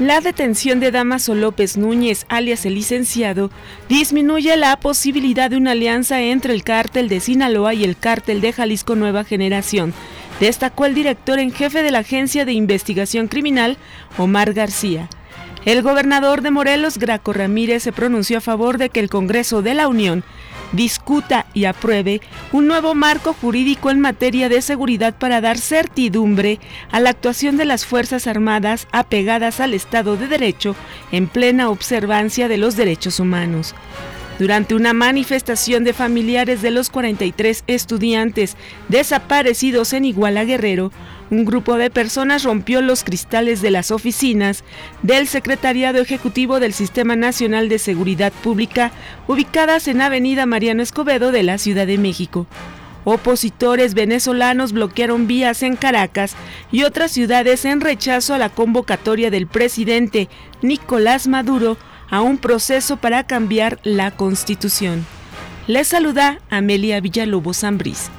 La detención de Damaso López Núñez, alias el licenciado, disminuye la posibilidad de una alianza entre el cártel de Sinaloa y el cártel de Jalisco Nueva Generación, destacó el director en jefe de la Agencia de Investigación Criminal, Omar García. El gobernador de Morelos, Graco Ramírez, se pronunció a favor de que el Congreso de la Unión discuta y apruebe un nuevo marco jurídico en materia de seguridad para dar certidumbre a la actuación de las Fuerzas Armadas apegadas al Estado de Derecho en plena observancia de los derechos humanos. Durante una manifestación de familiares de los 43 estudiantes desaparecidos en Iguala Guerrero, un grupo de personas rompió los cristales de las oficinas del Secretariado Ejecutivo del Sistema Nacional de Seguridad Pública, ubicadas en Avenida Mariano Escobedo de la Ciudad de México. Opositores venezolanos bloquearon vías en Caracas y otras ciudades en rechazo a la convocatoria del presidente Nicolás Maduro a un proceso para cambiar la constitución. Les saluda Amelia Villalobos Zambriz.